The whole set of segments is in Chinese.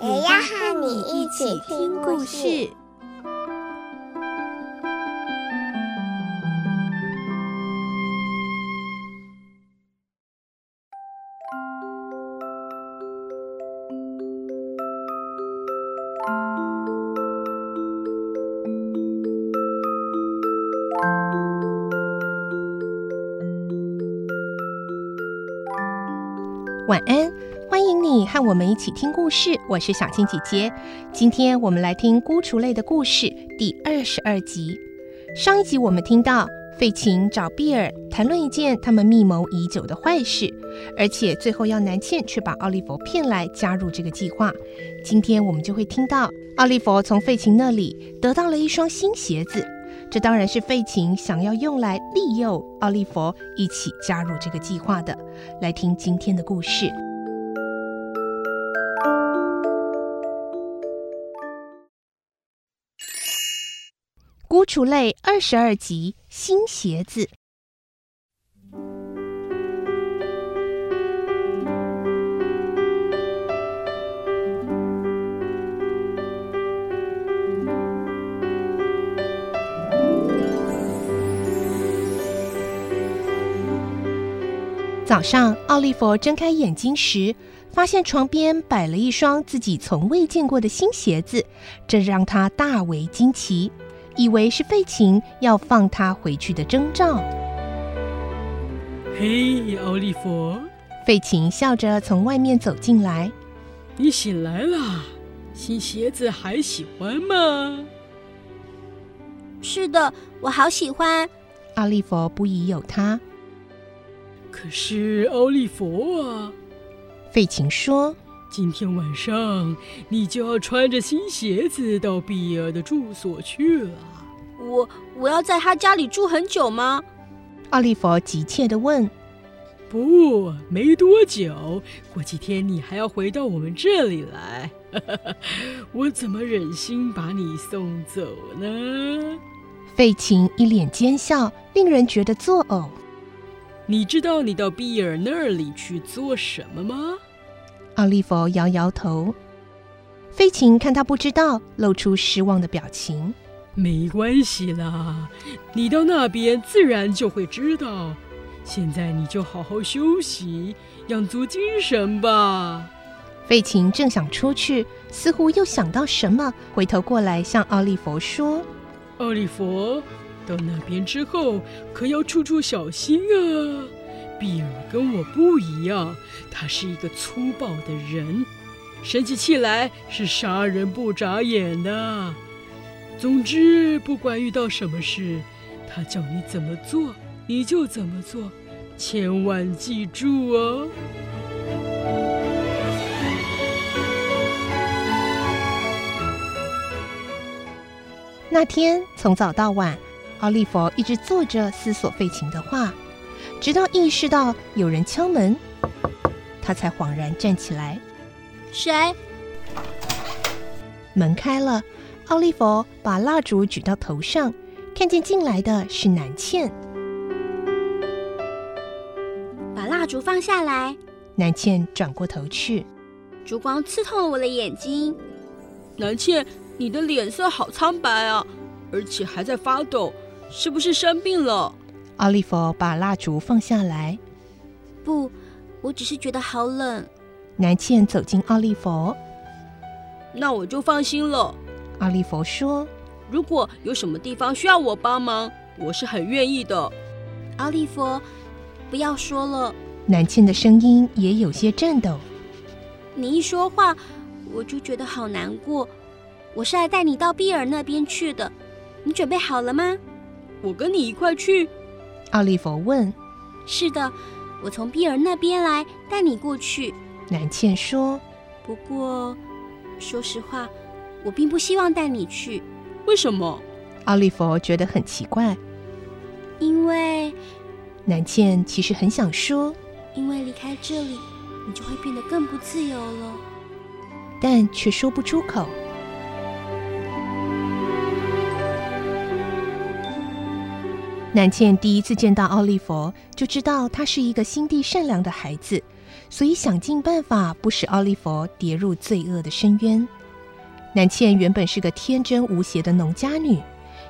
也要和你一起听故事。晚安，欢迎你和我们一起听故事。我是小青姐姐，今天我们来听《孤雏泪》的故事第二十二集。上一集我们听到费琴找碧尔谈论一件他们密谋已久的坏事，而且最后要南茜却把奥利弗骗来加入这个计划。今天我们就会听到奥利弗从费琴那里得到了一双新鞋子，这当然是费琴想要用来利诱奥利弗一起加入这个计划的。来听今天的故事，《孤雏泪》二十二集，新鞋子。早上，奥利弗睁开眼睛时，发现床边摆了一双自己从未见过的新鞋子，这让他大为惊奇，以为是费琴要放他回去的征兆。嘿，奥利弗！费琴笑着从外面走进来。你醒来了，新鞋子还喜欢吗？是的，我好喜欢。奥利弗不疑有他。可是奥利弗啊，费琴说：“今天晚上你就要穿着新鞋子到比尔的住所去了。我我要在他家里住很久吗？”奥利弗急切的问。“不，没多久。过几天你还要回到我们这里来。我怎么忍心把你送走呢？”费琴一脸奸笑，令人觉得作呕。你知道你到比尔那里去做什么吗？奥利弗摇摇头。费琴看他不知道，露出失望的表情。没关系啦，你到那边自然就会知道。现在你就好好休息，养足精神吧。费琴正想出去，似乎又想到什么，回头过来向奥利弗说：“奥利弗。”到那边之后，可要处处小心啊！比尔跟我不一样，他是一个粗暴的人，生起气来是杀人不眨眼的。总之，不管遇到什么事，他叫你怎么做，你就怎么做，千万记住哦。那天从早到晚。奥利弗一直坐着思索费琴的话，直到意识到有人敲门，他才恍然站起来。谁？门开了，奥利弗把蜡烛举到头上，看见进来的是南茜。把蜡烛放下来。南茜转过头去，烛光刺痛了我的眼睛。南茜，你的脸色好苍白啊，而且还在发抖。是不是生病了？奥利弗把蜡烛放下来。不，我只是觉得好冷。南茜走进奥利弗。那我就放心了。奥利弗说：“如果有什么地方需要我帮忙，我是很愿意的。”奥利弗，不要说了。南茜的声音也有些颤抖。你一说话，我就觉得好难过。我是来带你到碧尔那边去的，你准备好了吗？我跟你一块去，奥利弗问。是的，我从比尔那边来，带你过去。南茜说。不过，说实话，我并不希望带你去。为什么？奥利弗觉得很奇怪。因为南茜其实很想说，因为离开这里，你就会变得更不自由了，但却说不出口。南茜第一次见到奥利弗，就知道他是一个心地善良的孩子，所以想尽办法不使奥利弗跌入罪恶的深渊。南茜原本是个天真无邪的农家女，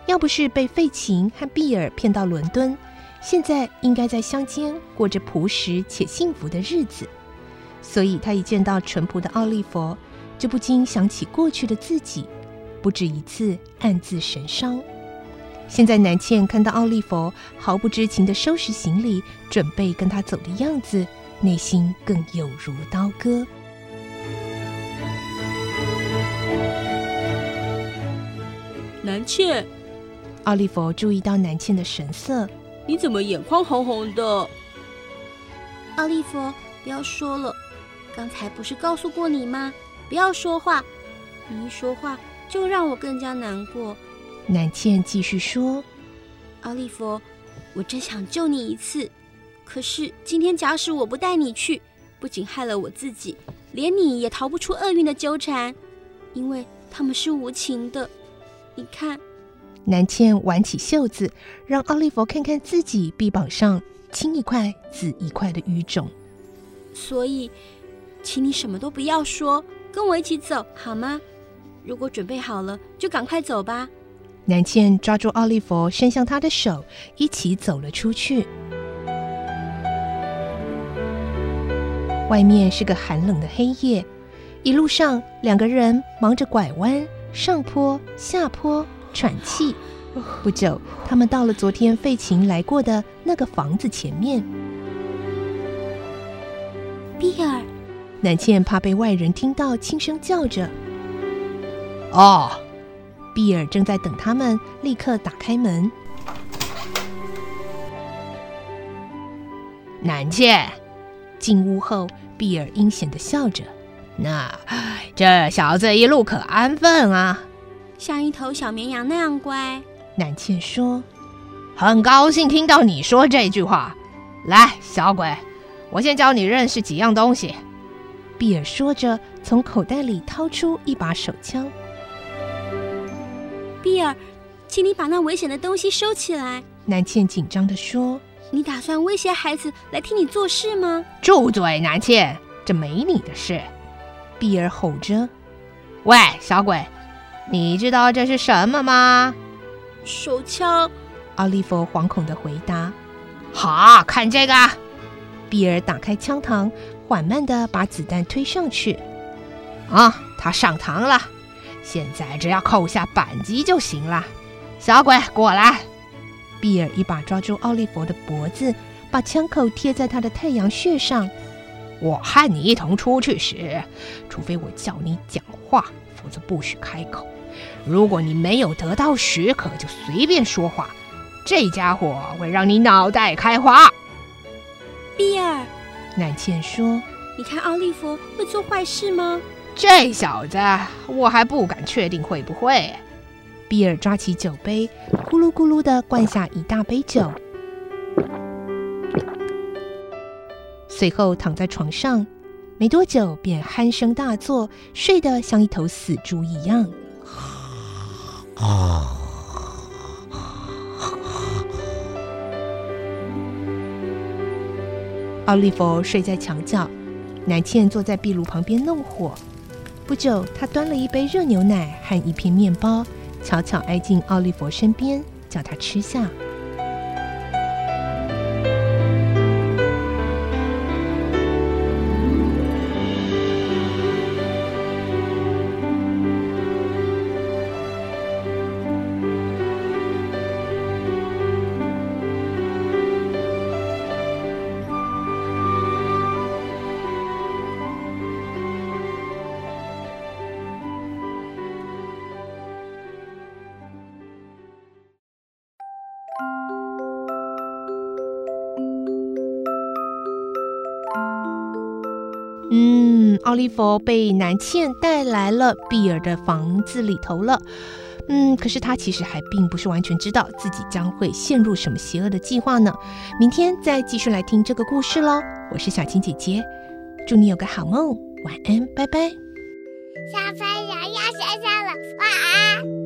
要不是被费琴和比尔骗到伦敦，现在应该在乡间过着朴实且幸福的日子。所以，她一见到淳朴的奥利弗，就不禁想起过去的自己，不止一次暗自神伤。现在，南茜看到奥利弗毫不知情的收拾行李，准备跟他走的样子，内心更有如刀割。南茜，奥利弗注意到南茜的神色，你怎么眼眶红红的？奥利弗，不要说了，刚才不是告诉过你吗？不要说话，你一说话就让我更加难过。南茜继续说：“奥利弗，我真想救你一次，可是今天假使我不带你去，不仅害了我自己，连你也逃不出厄运的纠缠，因为他们是无情的。你看。”南茜挽起袖子，让奥利弗看看自己臂膀上青一块紫一块的淤肿。所以，请你什么都不要说，跟我一起走好吗？如果准备好了，就赶快走吧。南茜抓住奥利弗，伸向他的手，一起走了出去。外面是个寒冷的黑夜，一路上两个人忙着拐弯、上坡、下坡、喘气。不久，他们到了昨天费琴来过的那个房子前面。比尔，南茜怕被外人听到，轻声叫着：“哦。”比尔正在等他们，立刻打开门。南茜进屋后，比尔阴险地笑着：“那这小子一路可安分啊，像一头小绵羊那样乖。”南茜说：“很高兴听到你说这句话。来，小鬼，我先教你认识几样东西。”比尔说着，从口袋里掏出一把手枪。比尔，请你把那危险的东西收起来。南茜紧张地说：“你打算威胁孩子来替你做事吗？”住嘴，南茜，这没你的事。”碧儿吼着。“喂，小鬼，你知道这是什么吗？”手枪。奥利弗惶恐的回答。“好，看这个。”比尔打开枪膛，缓慢的把子弹推上去。“啊，他上膛了。”现在只要扣下扳机就行了，小鬼过来！比尔一把抓住奥利弗的脖子，把枪口贴在他的太阳穴上。我和你一同出去时，除非我叫你讲话，否则不许开口。如果你没有得到许可就随便说话，这家伙会让你脑袋开花。比尔，南茜说：“你看奥利弗会做坏事吗？”这小子，我还不敢确定会不会。比尔抓起酒杯，咕噜咕噜的灌下一大杯酒，随后躺在床上，没多久便鼾声大作，睡得像一头死猪一样。啊！奥利弗睡在墙角，南茜坐在壁炉旁边弄火。不久，他端了一杯热牛奶和一片面包，悄悄挨进奥利弗身边，叫他吃下。嗯，奥利弗被南茜带来了比尔的房子里头了。嗯，可是他其实还并不是完全知道自己将会陷入什么邪恶的计划呢。明天再继续来听这个故事喽。我是小青姐姐，祝你有个好梦，晚安，拜拜。小朋友要睡觉了，晚安。